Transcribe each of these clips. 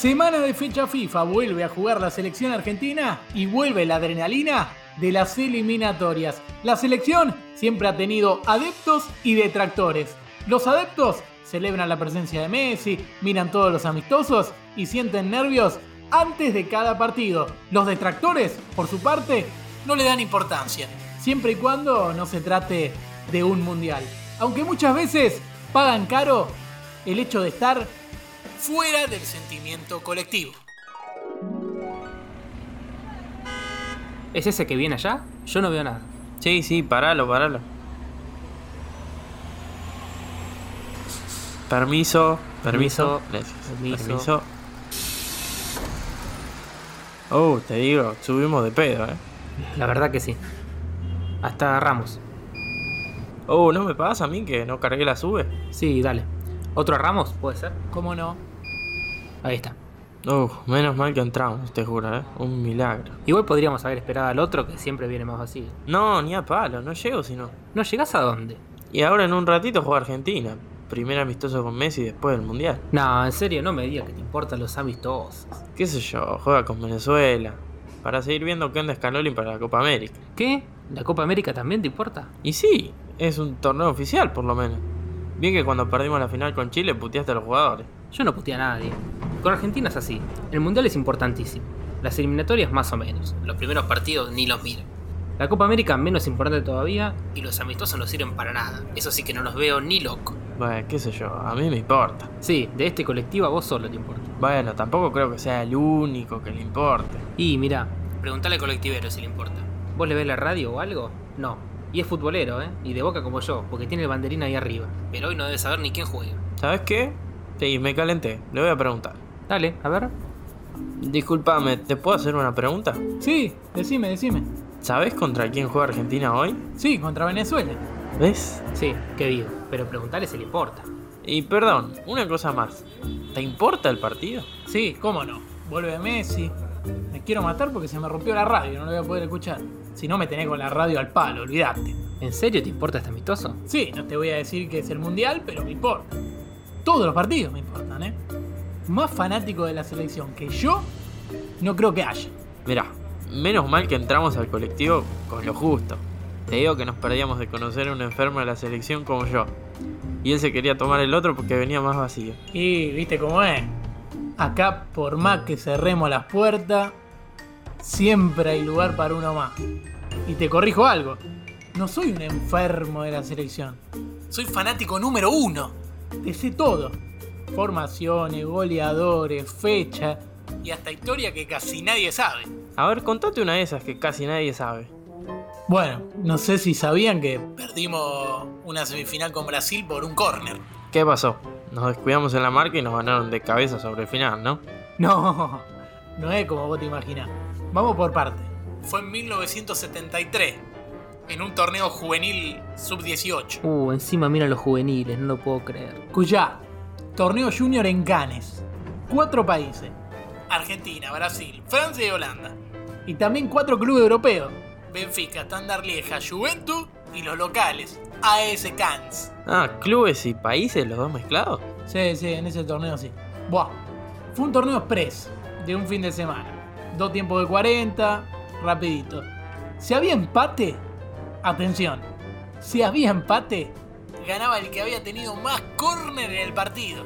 Semana de fecha FIFA, vuelve a jugar la selección argentina y vuelve la adrenalina de las eliminatorias. La selección siempre ha tenido adeptos y detractores. Los adeptos celebran la presencia de Messi, miran todos los amistosos y sienten nervios antes de cada partido. Los detractores, por su parte, no le dan importancia, siempre y cuando no se trate de un mundial. Aunque muchas veces pagan caro el hecho de estar fuera del sentimiento colectivo. ¿Es ese que viene allá? Yo no veo nada. Sí, sí, paralo, paralo. Permiso, permiso. Permiso, permiso. Permiso. Oh, te digo, subimos de pedo, eh. La verdad que sí. Hasta agarramos. Oh, ¿no me pasa a mí que no cargué la sube? Sí, dale. ¿Otro Ramos? ¿Puede ser? ¿Cómo no? Ahí está. Oh, menos mal que entramos, te juro, eh. Un milagro. Igual podríamos haber esperado al otro que siempre viene más vacío. No, ni a palo, no llego si no. ¿No llegás a dónde? Y ahora en un ratito juega Argentina. Primer amistoso con Messi después del Mundial. No, en serio, no me digas que te importan los amistosos. ¿Qué sé yo? Juega con Venezuela. Para seguir viendo qué onda Scaloni para la Copa América. ¿Qué? ¿La Copa América también te importa? Y sí, es un torneo oficial por lo menos. Bien que cuando perdimos la final con Chile puteaste a los jugadores. Yo no puteé a nadie. Con Argentina es así. El mundial es importantísimo. Las eliminatorias más o menos. Los primeros partidos ni los miro. La Copa América menos importante todavía. Y los amistosos no sirven para nada. Eso sí que no los veo ni loco. Bueno, qué sé yo, a mí me importa. Sí, de este colectivo a vos solo te importa. Bueno, tampoco creo que sea el único que le importe. Y mira, preguntale al colectivero si le importa. ¿Vos le ves la radio o algo? No. Y es futbolero, ¿eh? Y de boca como yo, porque tiene el banderín ahí arriba. Pero hoy no debe saber ni quién juega. ¿Sabes qué? Sí, me calenté. Le voy a preguntar. Dale, a ver. Disculpame, ¿te puedo hacer una pregunta? Sí, decime, decime. ¿Sabes contra quién juega Argentina hoy? Sí, contra Venezuela. ¿Ves? Sí, ¿qué digo? Pero preguntale si le importa. Y perdón, una cosa más. ¿Te importa el partido? Sí, cómo no. Vuelve Messi. Me quiero matar porque se me rompió la radio, no lo voy a poder escuchar. Si no me tenés con la radio al palo, olvidate. ¿En serio te importa este amistoso? Sí, no te voy a decir que es el mundial, pero me importa. Todos los partidos me importan, ¿eh? Más fanático de la selección que yo, no creo que haya. Mirá, menos mal que entramos al colectivo con lo justo. Te digo que nos perdíamos de conocer a un enfermo de la selección como yo. Y él se quería tomar el otro porque venía más vacío. Y viste cómo es. Acá, por más que cerremos las puertas, siempre hay lugar para uno más. Y te corrijo algo. No soy un enfermo de la selección. Soy fanático número uno. Te sé todo. Formaciones, goleadores, fecha y hasta historia que casi nadie sabe. A ver, contate una de esas que casi nadie sabe. Bueno, no sé si sabían que perdimos una semifinal con Brasil por un córner. ¿Qué pasó? Nos descuidamos en la marca y nos ganaron de cabeza sobre el final, ¿no? No, no es como vos te imaginás. Vamos por parte. Fue en 1973, en un torneo juvenil sub-18. Uh, encima mira los juveniles, no lo puedo creer. Cuya, torneo junior en Cannes. Cuatro países. Argentina, Brasil, Francia y Holanda. Y también cuatro clubes europeos. Benfica, Standard Lieja, Juventus y los locales, AS Cannes. Ah, clubes y países, los dos mezclados. Sí, sí, en ese torneo sí. Buah. Fue un torneo express de un fin de semana. Dos tiempos de 40, rapidito. Si había empate, atención. Si había empate, ganaba el que había tenido más córner en el partido.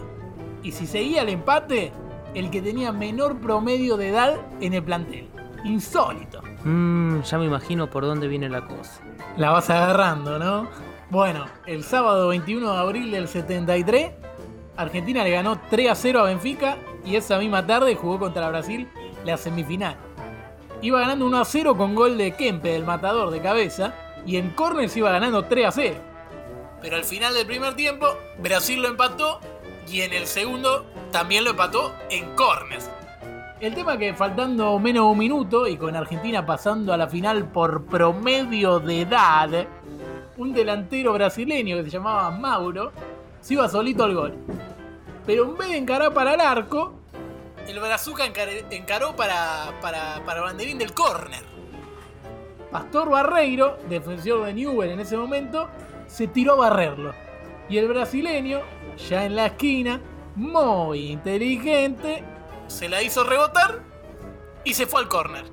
Y si seguía el empate, el que tenía menor promedio de edad en el plantel. Insólito. Mmm, ya me imagino por dónde viene la cosa. La vas agarrando, ¿no? Bueno, el sábado 21 de abril del 73, Argentina le ganó 3 a 0 a Benfica y esa misma tarde jugó contra Brasil la semifinal. Iba ganando 1 a 0 con gol de Kempe, del matador de cabeza, y en corners iba ganando 3 a 0. Pero al final del primer tiempo, Brasil lo empató y en el segundo también lo empató en corners. El tema que faltando menos de un minuto y con Argentina pasando a la final por promedio de edad, un delantero brasileño que se llamaba Mauro se iba solito al gol. Pero en vez de encarar para el arco, el Brazuca encar- encaró para, para, para banderín del córner. Pastor Barreiro, defensor de Newell en ese momento, se tiró a barrerlo. Y el brasileño, ya en la esquina, muy inteligente, se la hizo rebotar y se fue al córner.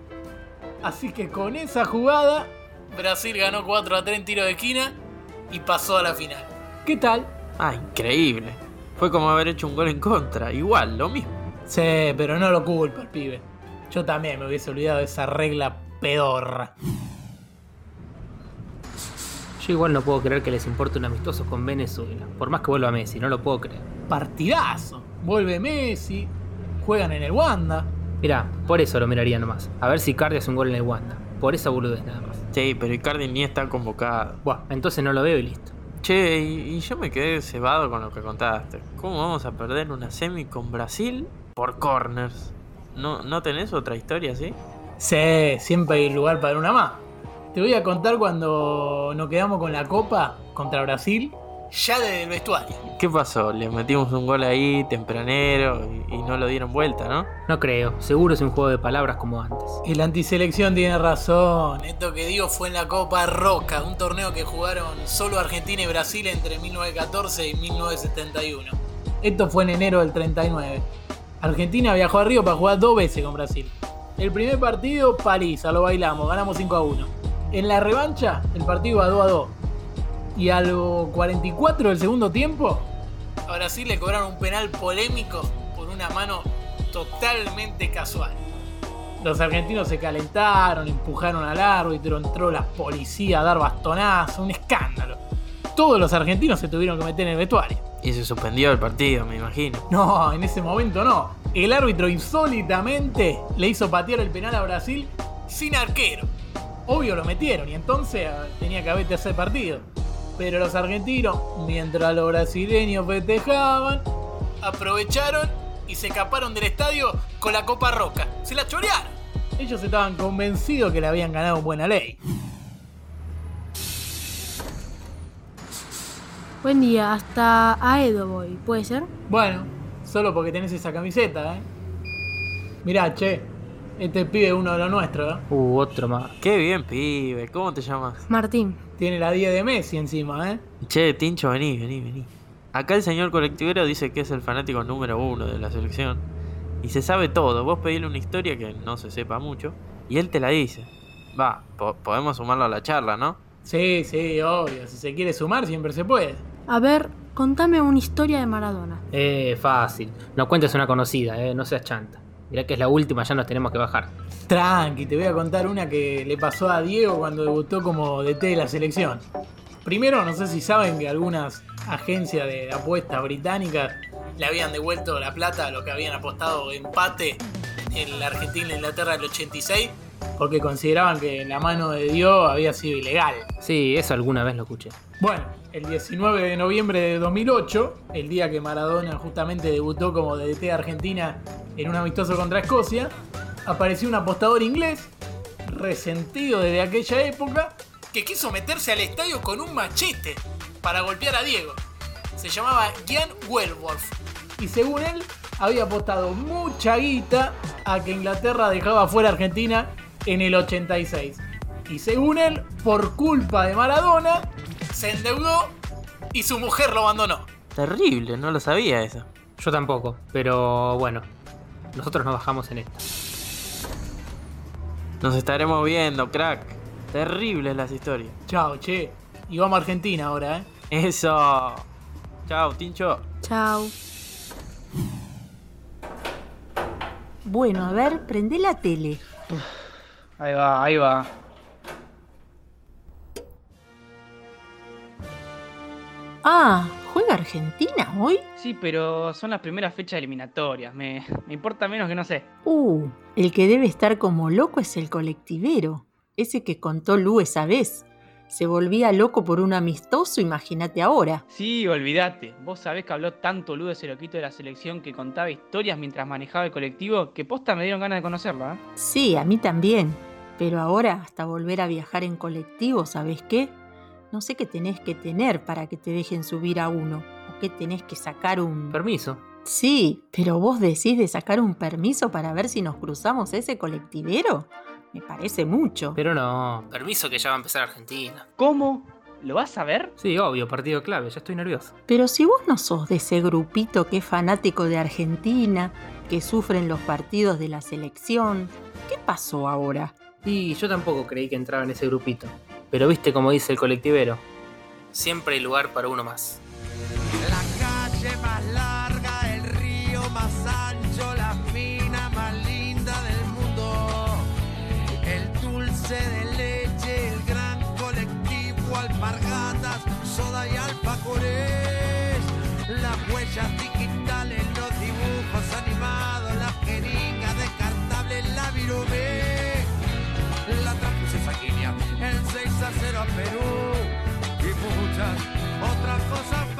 Así que con esa jugada, Brasil ganó 4 a 3 en tiro de esquina y pasó a la final. ¿Qué tal? Ah, increíble. Fue como haber hecho un gol en contra. Igual, lo mismo. Sí, pero no lo culpa el pibe. Yo también me hubiese olvidado de esa regla pedorra. Yo igual no puedo creer que les importe un amistoso con Venezuela. Por más que vuelva Messi, no lo puedo creer. Partidazo. Vuelve Messi. Juegan en el Wanda. Mirá, por eso lo miraría nomás. A ver si Cardi hace un gol en el Wanda. Por esa boludez nada más. Sí, pero Icardi ni está convocado. Buah, entonces no lo veo y listo. Che, y, y yo me quedé cebado con lo que contaste. ¿Cómo vamos a perder una semi con Brasil por corners? ¿No, ¿no tenés otra historia así? Sí, siempre hay lugar para una más. Te voy a contar cuando nos quedamos con la copa contra Brasil. Ya desde el vestuario. ¿Qué pasó? Le metimos un gol ahí tempranero y, y no lo dieron vuelta, ¿no? No creo, seguro es un juego de palabras como antes. El antiselección tiene razón. Esto que digo fue en la Copa Roca, un torneo que jugaron solo Argentina y Brasil entre 1914 y 1971. Esto fue en enero del 39. Argentina viajó a Río para jugar dos veces con Brasil. El primer partido, paliza, lo bailamos, ganamos 5 a 1. En la revancha, el partido iba 2 a 2. Y a los 44 del segundo tiempo, a Brasil le cobraron un penal polémico por una mano totalmente casual. Los argentinos se calentaron, empujaron al árbitro, entró la policía a dar bastonazo, un escándalo. Todos los argentinos se tuvieron que meter en el vestuario. Y se suspendió el partido, me imagino. No, en ese momento no. El árbitro insólitamente le hizo patear el penal a Brasil sin arquero. Obvio lo metieron y entonces ah, tenía que haber tercer partido. Pero los argentinos, mientras los brasileños festejaban, aprovecharon y se escaparon del estadio con la Copa Roca. Se la chorearon. Ellos estaban convencidos que le habían ganado en buena ley. Buen día, hasta Aedo voy, ¿puede ser? Bueno, solo porque tenés esa camiseta, ¿eh? Mirá, che, este pibe es uno de los nuestros, ¿eh? Uh, otro más. Qué bien, pibe. ¿Cómo te llamas? Martín. Tiene la 10 de Messi encima, ¿eh? Che, Tincho, vení, vení, vení. Acá el señor colectivero dice que es el fanático número uno de la selección. Y se sabe todo. Vos pedile una historia que no se sepa mucho. Y él te la dice. Va, po- podemos sumarlo a la charla, ¿no? Sí, sí, obvio. Si se quiere sumar, siempre se puede. A ver, contame una historia de Maradona. Eh, fácil. No cuentes una conocida, eh, no seas chanta. Mirá que es la última, ya nos tenemos que bajar. Tranqui, te voy a contar una que le pasó a Diego cuando debutó como DT de la selección. Primero, no sé si saben que algunas agencias de apuestas británicas le habían devuelto la plata a los que habían apostado empate en la Argentina e del 86 porque consideraban que la mano de Dios había sido ilegal. Sí, eso alguna vez lo escuché. Bueno, el 19 de noviembre de 2008, el día que Maradona justamente debutó como DT de Argentina en un amistoso contra Escocia, apareció un apostador inglés, resentido desde aquella época, que quiso meterse al estadio con un machete para golpear a Diego. Se llamaba Gian Wellworth. Y según él, había apostado mucha guita a que Inglaterra dejaba fuera a Argentina en el 86. Y según él, por culpa de Maradona, se endeudó y su mujer lo abandonó. Terrible, no lo sabía eso. Yo tampoco, pero bueno. Nosotros nos bajamos en esta. Nos estaremos viendo, crack. Terribles las historias. Chao, che. Y vamos a Argentina ahora, ¿eh? Eso. Chao, Tincho. Chao. Bueno, a ver, prende la tele. Ahí va, ahí va. Ah, ¿juega Argentina hoy? Sí, pero son las primeras fechas eliminatorias. Me, me importa menos que no sé. Uh, el que debe estar como loco es el colectivero. Ese que contó Lu esa vez. se volvía loco por un amistoso, imagínate ahora. Sí, olvídate. Vos sabés que habló tanto Ludo ese loquito de la selección que contaba historias mientras manejaba el colectivo que posta me dieron ganas de conocerlo, ¿eh? Sí, a mí también. Pero ahora, hasta volver a viajar en colectivo, ¿sabes qué? No sé qué tenés que tener para que te dejen subir a uno. O qué tenés que sacar un... Permiso. Sí, pero vos decís de sacar un permiso para ver si nos cruzamos ese colectivero. Me parece mucho. Pero no, permiso que ya va a empezar Argentina. ¿Cómo? ¿Lo vas a ver? Sí, obvio, partido clave, ya estoy nervioso. Pero si vos no sos de ese grupito que es fanático de Argentina, que sufren los partidos de la selección, ¿qué pasó ahora? Y yo tampoco creí que entraba en ese grupito. Pero viste como dice el colectivero, siempre hay lugar para uno más. La calle más larga, el río más ancho, la mina más linda del mundo. El dulce de leche, el gran colectivo, alpargatas, soda y alfajores. Las huellas Perú y muchas otras cosas